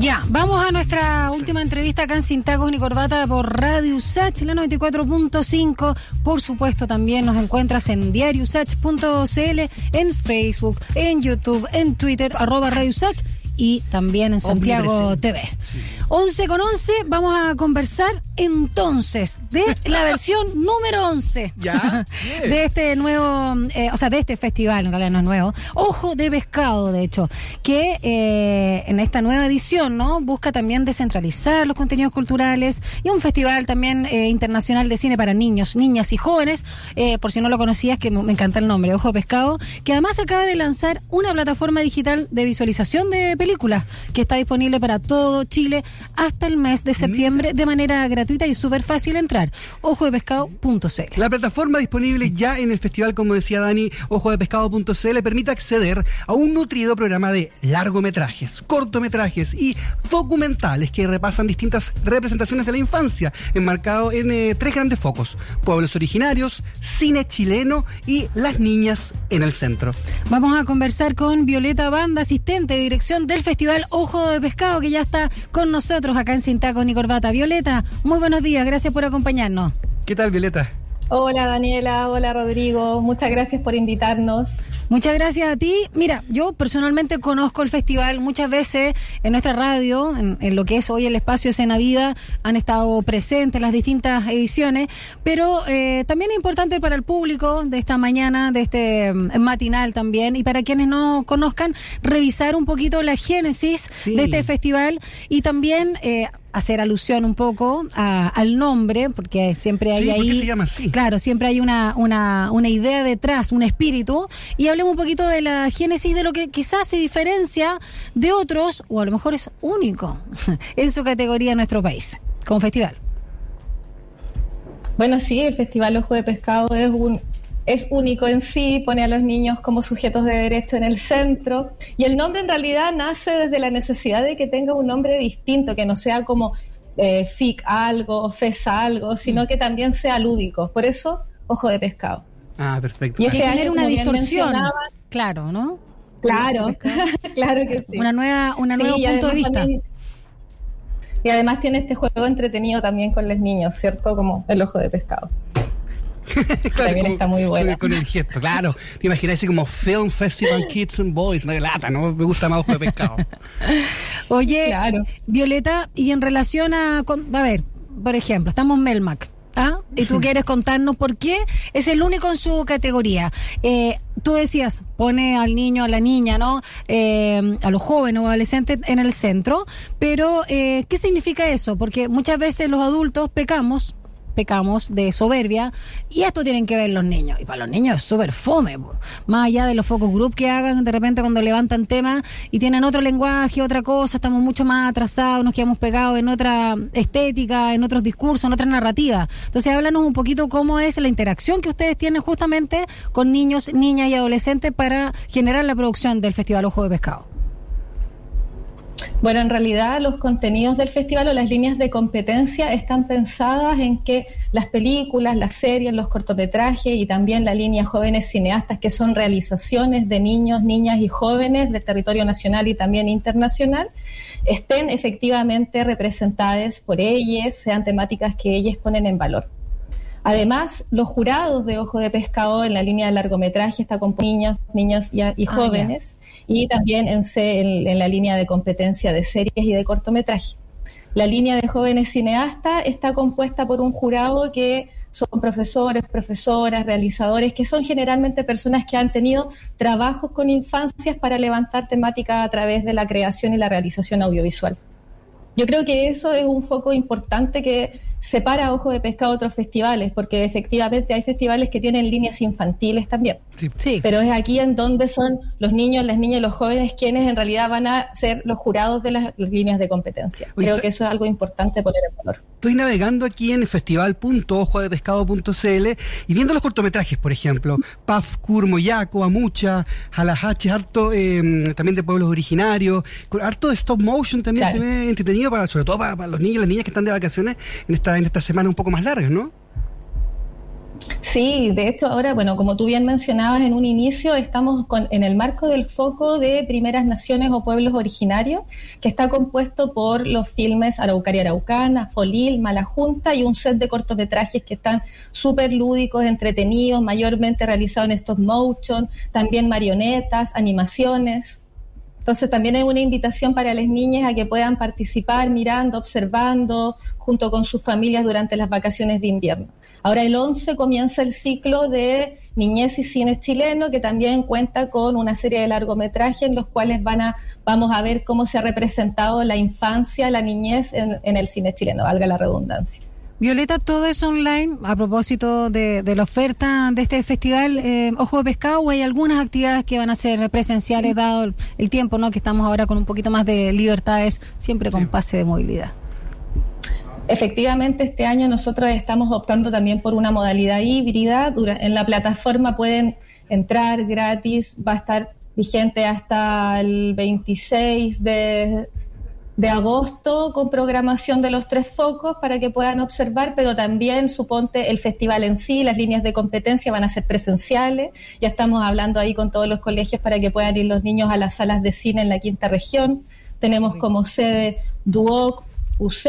Ya, vamos a nuestra última entrevista acá en Sin Tacos ni Corbata por Radio Usach, la 94.5. Por supuesto, también nos encuentras en diariosach.cl, en Facebook, en YouTube, en Twitter, arroba Radio Usach y también en Santiago TV. 11 con 11, vamos a conversar entonces de la versión número 11 Ya, de este nuevo, eh, o sea, de este festival, en realidad no es nuevo, Ojo de Pescado, de hecho, que eh, en esta nueva edición, ¿no? Busca también descentralizar los contenidos culturales y un festival también eh, internacional de cine para niños, niñas y jóvenes, eh, por si no lo conocías, que me encanta el nombre, Ojo de Pescado, que además acaba de lanzar una plataforma digital de visualización de películas que está disponible para todo Chile hasta el mes de septiembre de manera gratuita y súper fácil entrar. Ojodepescado.cl. La plataforma disponible ya en el festival, como decía Dani, ojodepescado.cl, permite acceder a un nutrido programa de largometrajes, cortometrajes y documentales que repasan distintas representaciones de la infancia, enmarcado en eh, tres grandes focos: pueblos originarios, cine chileno y las niñas en el centro. Vamos a conversar con Violeta Banda, asistente de dirección del Festival Ojo de Pescado, que ya está con nosotros acá en Sin ni Corbata. Violeta, muy buenos días, gracias por acompañarnos. ¿Qué tal, Violeta? Hola Daniela, hola Rodrigo, muchas gracias por invitarnos. Muchas gracias a ti. Mira, yo personalmente conozco el festival muchas veces en nuestra radio, en, en lo que es hoy el espacio Escena Vida, han estado presentes las distintas ediciones, pero eh, también es importante para el público de esta mañana, de este mm, matinal también, y para quienes no conozcan, revisar un poquito la génesis Sí. de este festival y también... eh, hacer alusión un poco a- al nombre, porque siempre hay Sí, ¿por qué ahí... se llama así? Claro, siempre hay una, una, una idea detrás, un espíritu, y hablemos un poquito de la génesis de lo que quizás se diferencia de otros, o a lo mejor es único en su categoría en nuestro país, como festival. Bueno, sí, el Festival Ojo de Pescado es un es único en sí, pone a los niños como sujetos de derecho en el centro y el nombre en realidad nace desde la necesidad de que tenga un nombre distinto, que no sea como eh, FIC algo, FES algo, sino que también sea lúdico. Por eso, Ojo de Pescado. Ah, perfecto. Y Que este genera año, una distorsión. Claro, ¿no? Claro, claro que sí. Una nueva, una Sí, y punto de vista. también- y además tiene este juego entretenido también con los niños, ¿cierto? Como el ojo de pescado. también está muy buena. Con, el gesto, claro. Te imaginas así como Film Festival Kids and Boys, una lata, ¿no? Me gusta más ojo de pescado. Oye, Claro. Violeta, y en relación a, con- a ver, por ejemplo, estamos en Melmac. ¿Ah? Y tú quieres contarnos por qué es el único en su categoría. Eh, tú decías, pone al niño, a la niña, ¿no? Eh, a los jóvenes o adolescentes en el centro. Pero, eh, ¿qué significa eso? Porque muchas veces los adultos pecamos, pecamos de soberbia, y esto tienen que ver los niños. Y para los niños es súper fome, más allá de los focus group que hagan de repente cuando levantan temas y tienen otro lenguaje, otra cosa, estamos mucho más atrasados, nos quedamos pegados en otra estética, en otros discursos, en otra narrativa. Entonces, háblanos un poquito cómo es la interacción que ustedes tienen justamente con niños, niñas y adolescentes para generar la producción del Festival Ojo de Pescado. Bueno, en realidad los contenidos del festival o las líneas de competencia están pensadas en que las películas, las series, los cortometrajes y también la línea jóvenes cineastas, que son realizaciones de niños, niñas y jóvenes del territorio nacional y también internacional, estén efectivamente representadas por ellas, sean temáticas que ellas ponen en valor. Además, los jurados de Ojo de Pescado en la línea de largometraje está con niños, niños y, y Ah, jóvenes, y también en, en la línea de competencia de series y de cortometraje. La línea de jóvenes cineastas está compuesta por un jurado que son profesores, profesoras, realizadores, que son generalmente personas que han tenido trabajos con infancias para levantar temática a través de la creación y la realización audiovisual. Yo creo que eso es un foco importante que separa a Ojo de Pescado de otros festivales, porque efectivamente hay festivales que tienen líneas infantiles también. Sí. Sí. Pero es aquí en donde son los niños, las niñas y los jóvenes quienes en realidad van a ser los jurados de las líneas de competencia. Oye, Creo está- que eso es algo importante poner en valor. Estoy navegando aquí en festival.ojodepescado.cl y viendo los cortometrajes, por ejemplo, Paf, Curmo, Yaco, Amucha, Jalajache, harto eh, también de pueblos originarios, harto de stop motion también Claro. se ve entretenido, para, sobre todo para, para los niños y las niñas que están de vacaciones en esta, en esta semana un poco más largas, ¿no? Sí, de hecho ahora, bueno, como tú bien mencionabas en un inicio, estamos con, en el marco del foco de Primeras Naciones o Pueblos Originarios, que está compuesto por los filmes Araucaria Araucana, Folil, Malajunta y un set de cortometrajes que están súper lúdicos, entretenidos, mayormente realizados en stop motion, también marionetas, animaciones. Entonces también hay una invitación para las niñas a que puedan participar mirando, observando, junto con sus familias durante las vacaciones de invierno. Ahora el 11 comienza el ciclo de Niñez y Cine Chileno, que también cuenta con una serie de largometrajes en los cuales van a, vamos a ver cómo se ha representado la infancia, la niñez en, el cine chileno, valga la redundancia. Violeta, todo es online. A propósito de, la oferta de este festival, eh, Ojo de Pescado, ¿o hay algunas actividades que van a ser presenciales, dado el, tiempo, ¿no? Que estamos ahora con un poquito más de libertades, siempre con pase de movilidad. Efectivamente, este año nosotros estamos optando también por una modalidad híbrida. En la plataforma pueden entrar gratis, va a estar vigente hasta el 26 de, de agosto con programación de los tres focos para que puedan observar, pero también suponte el festival en sí, las líneas de competencia van a ser presenciales. Ya estamos hablando ahí con todos los colegios para que puedan ir los niños a las salas de cine en la quinta región. Tenemos como sede Duoc, UC,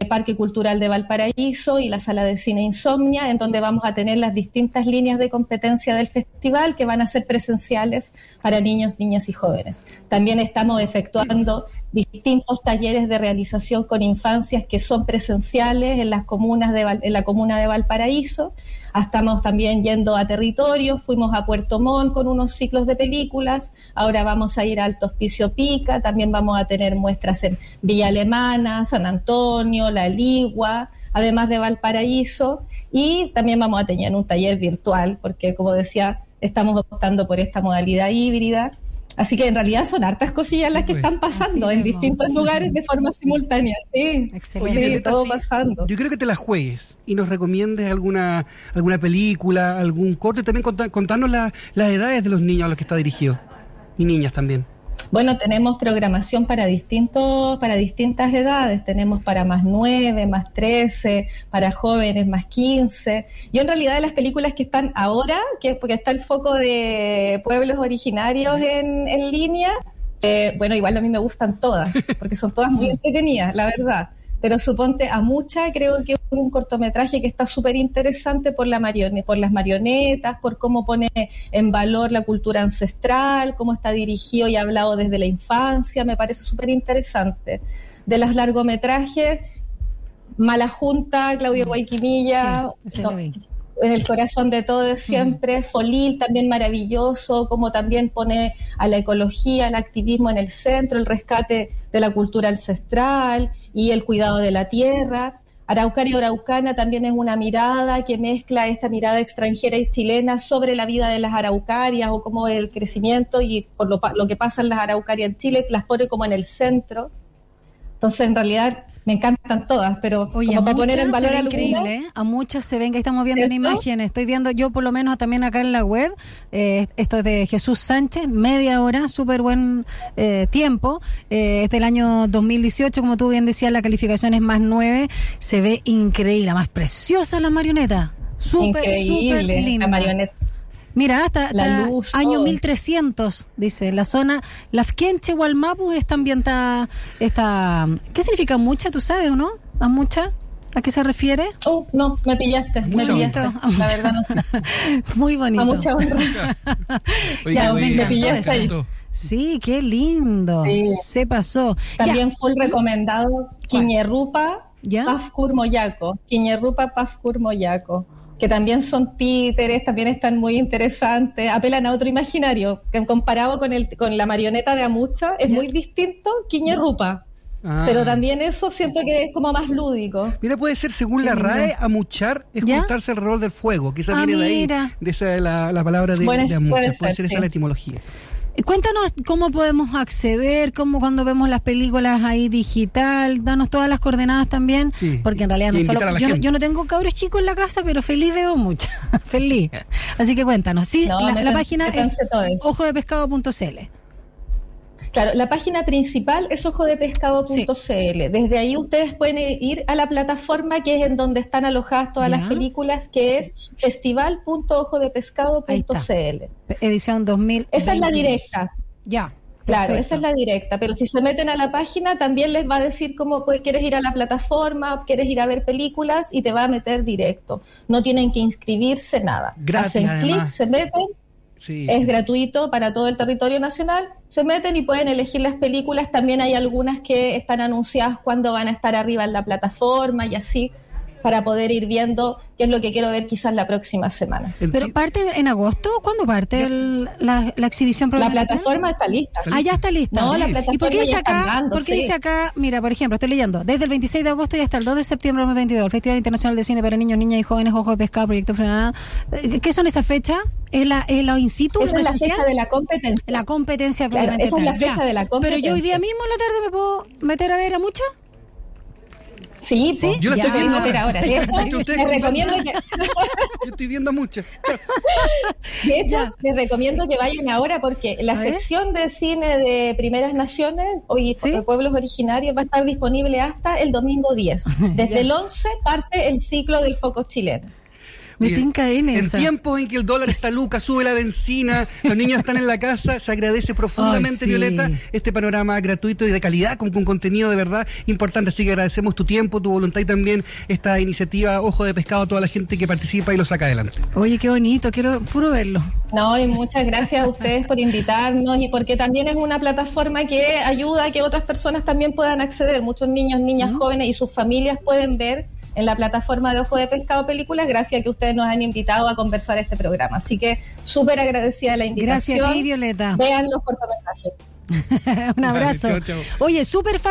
el Parque Cultural de Valparaíso y la Sala de Cine Insomnia, en donde vamos a tener las distintas líneas de competencia del festival que van a ser presenciales para niños, niñas y jóvenes. También estamos efectuando distintos talleres de realización con infancias que son presenciales en las comunas de, en la comuna de Valparaíso Estamos también yendo a territorio, fuimos a Puerto Montt con unos ciclos de películas, ahora vamos a ir a Alto Hospicio Pica, también vamos a tener muestras en Villa Alemana, San Antonio, La Ligua, además de Valparaíso, y también vamos a tener un taller virtual, porque como decía, estamos optando por esta modalidad híbrida Así que en realidad son hartas cosillas las que están pasando en distintos lugares de forma simultánea. Sí, Excelente. todo pasando. Yo creo que te la juegues y nos recomiendes alguna alguna película, algún corte y también contarnos las edades de los niños a los que está dirigido y niñas también. Bueno, tenemos programación para distintos, para distintas edades. Tenemos para más 9, más 13, para jóvenes más 15. Yo en realidad las películas que están ahora, que porque está el foco de pueblos originarios en, en línea, eh, bueno, igual a mí me gustan todas, porque son todas muy entretenidas, la verdad pero suponte a mucha, creo que es un cortometraje que está súper interesante por, la por las marionetas, por cómo pone en valor la cultura ancestral, cómo está dirigido y hablado desde la infancia, me parece súper interesante. De los largometrajes, Mala Junta, Claudio mm. Guayquimilla, en el corazón de todo siempre, Folil también maravilloso, como también pone a la ecología, al activismo en el centro, el rescate de la cultura ancestral y el cuidado de la tierra. Araucaria Araucana también es una mirada que mezcla esta mirada extranjera y chilena sobre la vida de las araucarias o como el crecimiento y por lo, lo que pasa en las araucarias en Chile, las pone como en el centro. Entonces, en realidad, me encantan todas, pero Oye, como para poner en valor increíble, ¿eh? a muchas se ven que estamos viendo en imágenes. Estoy viendo yo por lo menos también acá en la web. Eh, esto es de Jesús Sánchez, media hora, súper buen eh, tiempo. es del año 2018, como tú bien decías, la calificación es más nueve. Se ve increíble, más preciosa la marioneta. Súper, súper linda. La marioneta Mira, hasta, la año 1300, dice, la zona Lafkenche Walmapu está ambientada, está, ¿qué significa mucha, tú sabes o no? ¿A mucha? ¿A qué se refiere? Oh, no, me pillaste, me pillaste, la verdad no sé. Muy bonito. A mucha honra. ya, me, pillaste ahí. Sí, qué lindo. Se pasó. También fue recomendado Quiñerrupa Pafkur Moyaco. Quiñerrupa Pafkur Moyaco que también son títeres, también están muy interesantes, apelan a otro imaginario, que comparado con, el, con la marioneta de Amucha, es muy distinto Quiñe Rupa. Ah. Pero también eso siento que es como más lúdico. Mira, puede ser, según la RAE, amuchar es juntarse alrededor del fuego. Quizás ah, viene de ahí, de esa la, la palabra de, de amuchar. Puede ser, esa la etimología. Cuéntanos cómo podemos acceder, cómo cuando vemos las películas ahí digital, danos todas las coordenadas también, porque en realidad no solo yo, no tengo cabros chicos en la casa, pero feliz veo mucha, feliz. Así que cuéntanos, sí, la, página es ojodepescado.cl. Claro, la página principal es ojodepescado.cl. Desde ahí ustedes pueden ir a la plataforma que es en donde están alojadas todas Ya. las películas, que es festival.ojodepescado.cl. Edición 2000. Esa es la directa. Ya. Claro, perfecto. esa es la directa, pero si se meten a la página también les va a decir cómo pues, quieres ir a la plataforma, quieres ir a ver películas y te va a meter directo. No tienen que inscribirse nada. Gratis, Hacen clic, se meten, Sí. es gratuito para todo el territorio nacional, se meten y pueden elegir las películas. También hay algunas que están anunciadas cuando van a estar arriba en la plataforma y así para poder ir viendo qué es lo que quiero ver quizás la próxima semana. Pero parte en agosto, ¿cuándo parte el- la, la exhibición La plataforma está lista. Ah, ya está lista. No, la ¿Y por plataforma qué dice acá? andando, ¿Por qué sí. dice acá? Mira, por ejemplo, estoy leyendo. Desde el 26 de agosto y hasta el 2 de septiembre de 2022, el Festival Internacional de Cine para Niños, Niñas y Jóvenes, Ojo de Pescado, Proyecto Frenada. Eh, ¿Qué son esas fechas? ¿Es la, es la in situ, Esa es la fecha de la competencia. La competencia Claro, esa es la fecha ya. de la Pero yo hoy día competencia. mismo en la tarde me puedo meter a ver a muchas. Sí, ¿Sí? pues, Yo la ya estoy viendo ahora. ahora. De hecho, les recomiendo que, Yo estoy viendo mucho. de hecho, Ya. les recomiendo que vayan ahora porque la sección de cine de Primeras Naciones y ¿Sí? pueblos originarios va a estar disponible hasta el domingo 10. Desde Ya. el 11 parte el ciclo del foco chileno. Me tinca en En tiempos en que el dólar está luca, sube la benzina, los niños están en la casa, se agradece profundamente, Ay, sí. Violeta, este panorama gratuito y de calidad, con, con contenido de verdad importante. Así que agradecemos tu tiempo, tu voluntad y también esta iniciativa Ojo de Pescado a toda la gente que participa y lo saca adelante. Oye, qué bonito, quiero puro verlo. No, y muchas gracias a ustedes por invitarnos y porque también es una plataforma que ayuda a que otras personas también puedan acceder. Muchos niños, niñas jóvenes y sus familias pueden ver en la plataforma de Ojo de Pescado Películas gracias a que ustedes nos han invitado a conversar este programa. Así que súper agradecida de la invitación. Gracias a ti, Violeta. Vean los cortometrajes. Un abrazo. Vale, chao, chao. Oye, súper